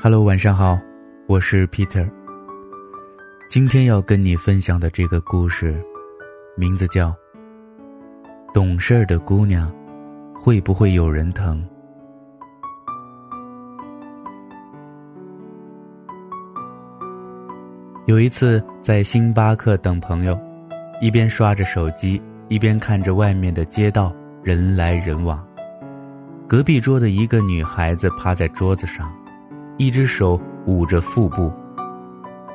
Hello，晚上好，我是 Peter。今天要跟你分享的这个故事，名字叫《懂事儿的姑娘会不会有人疼》。有一次在星巴克等朋友，一边刷着手机，一边看着外面的街道人来人往。隔壁桌的一个女孩子趴在桌子上。一只手捂着腹部，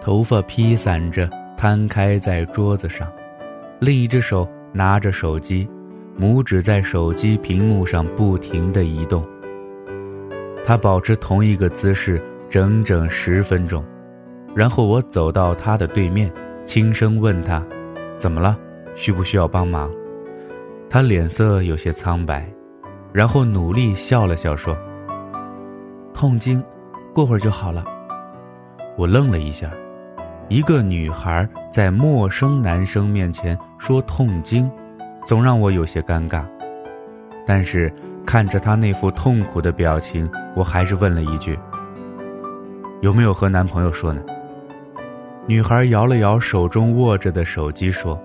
头发披散着摊开在桌子上，另一只手拿着手机，拇指在手机屏幕上不停地移动。他保持同一个姿势整整十分钟，然后我走到他的对面，轻声问他：“怎么了？需不需要帮忙？”他脸色有些苍白，然后努力笑了笑说：“痛经。”过会儿就好了。我愣了一下，一个女孩在陌生男生面前说痛经，总让我有些尴尬。但是看着她那副痛苦的表情，我还是问了一句：“有没有和男朋友说呢？”女孩摇了摇手中握着的手机说：“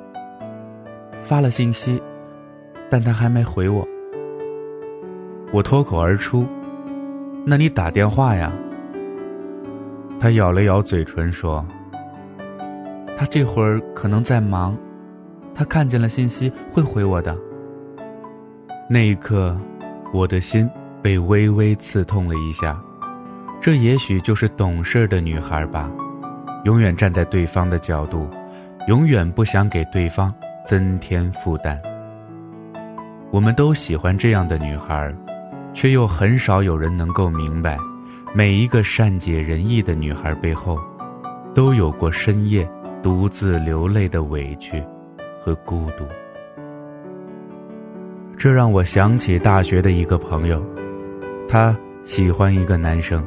发了信息，但他还没回我。”我脱口而出：“那你打电话呀？”他咬了咬嘴唇说：“他这会儿可能在忙，他看见了信息会回我的。”那一刻，我的心被微微刺痛了一下。这也许就是懂事的女孩吧，永远站在对方的角度，永远不想给对方增添负担。我们都喜欢这样的女孩，却又很少有人能够明白。每一个善解人意的女孩背后，都有过深夜独自流泪的委屈和孤独。这让我想起大学的一个朋友，他喜欢一个男生，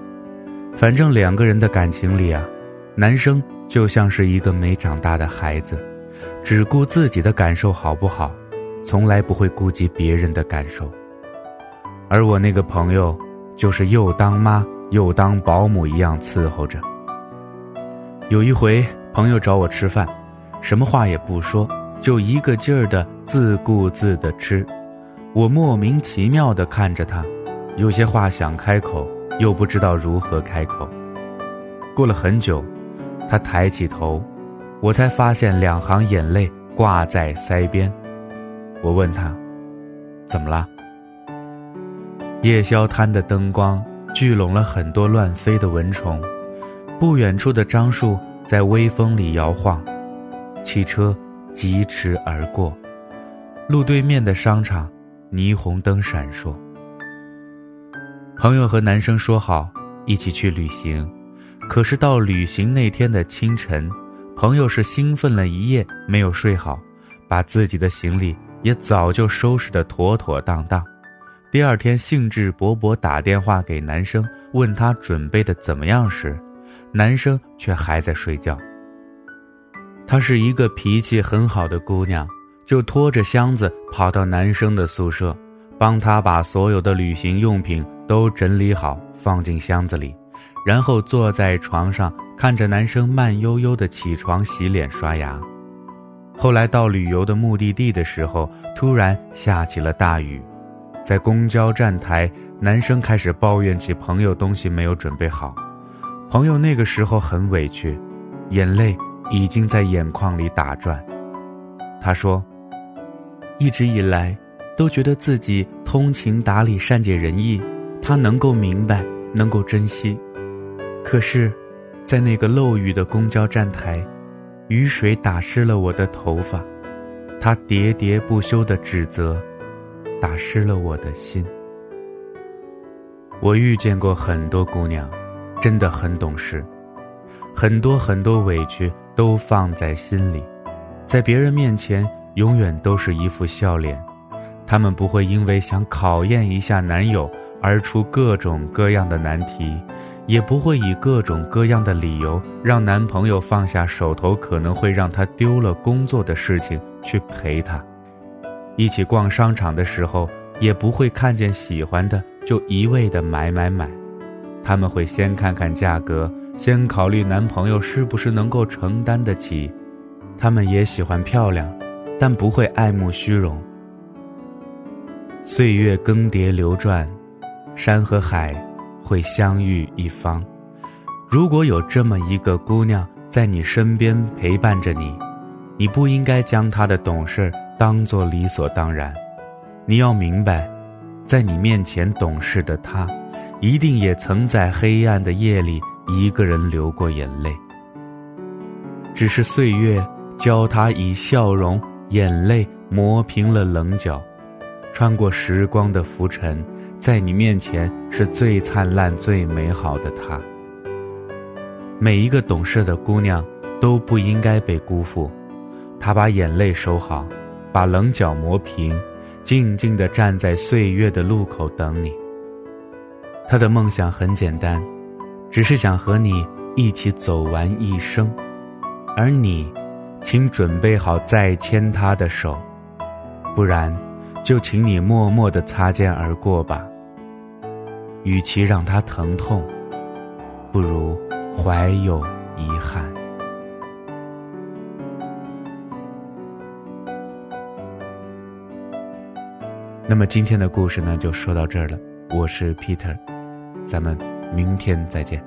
反正两个人的感情里啊，男生就像是一个没长大的孩子，只顾自己的感受好不好，从来不会顾及别人的感受。而我那个朋友，就是又当妈。又当保姆一样伺候着。有一回，朋友找我吃饭，什么话也不说，就一个劲儿的自顾自的吃。我莫名其妙的看着他，有些话想开口，又不知道如何开口。过了很久，他抬起头，我才发现两行眼泪挂在腮边。我问他：“怎么了？”夜宵摊的灯光。聚拢了很多乱飞的蚊虫，不远处的樟树在微风里摇晃，汽车疾驰而过，路对面的商场霓虹灯闪烁。朋友和男生说好一起去旅行，可是到旅行那天的清晨，朋友是兴奋了一夜没有睡好，把自己的行李也早就收拾得妥妥当当。第二天，兴致勃勃打电话给男生，问他准备的怎么样时，男生却还在睡觉。她是一个脾气很好的姑娘，就拖着箱子跑到男生的宿舍，帮他把所有的旅行用品都整理好，放进箱子里，然后坐在床上看着男生慢悠悠的起床、洗脸、刷牙。后来到旅游的目的地的时候，突然下起了大雨。在公交站台，男生开始抱怨起朋友东西没有准备好，朋友那个时候很委屈，眼泪已经在眼眶里打转。他说：“一直以来，都觉得自己通情达理、善解人意，他能够明白，能够珍惜。可是，在那个漏雨的公交站台，雨水打湿了我的头发，他喋喋不休的指责。”打湿了我的心。我遇见过很多姑娘，真的很懂事，很多很多委屈都放在心里，在别人面前永远都是一副笑脸。她们不会因为想考验一下男友而出各种各样的难题，也不会以各种各样的理由让男朋友放下手头可能会让他丢了工作的事情去陪她。一起逛商场的时候，也不会看见喜欢的就一味的买买买，他们会先看看价格，先考虑男朋友是不是能够承担得起。他们也喜欢漂亮，但不会爱慕虚荣。岁月更迭流转，山和海会相遇一方。如果有这么一个姑娘在你身边陪伴着你，你不应该将她的懂事当做理所当然。你要明白，在你面前懂事的她，一定也曾在黑暗的夜里一个人流过眼泪。只是岁月教她以笑容，眼泪磨平了棱角。穿过时光的浮尘，在你面前是最灿烂、最美好的她。每一个懂事的姑娘都不应该被辜负，她把眼泪收好，把棱角磨平，静静地站在岁月的路口等你。他的梦想很简单，只是想和你一起走完一生，而你，请准备好再牵他的手，不然。就请你默默的擦肩而过吧。与其让他疼痛，不如怀有遗憾。那么今天的故事呢，就说到这儿了。我是 Peter，咱们明天再见。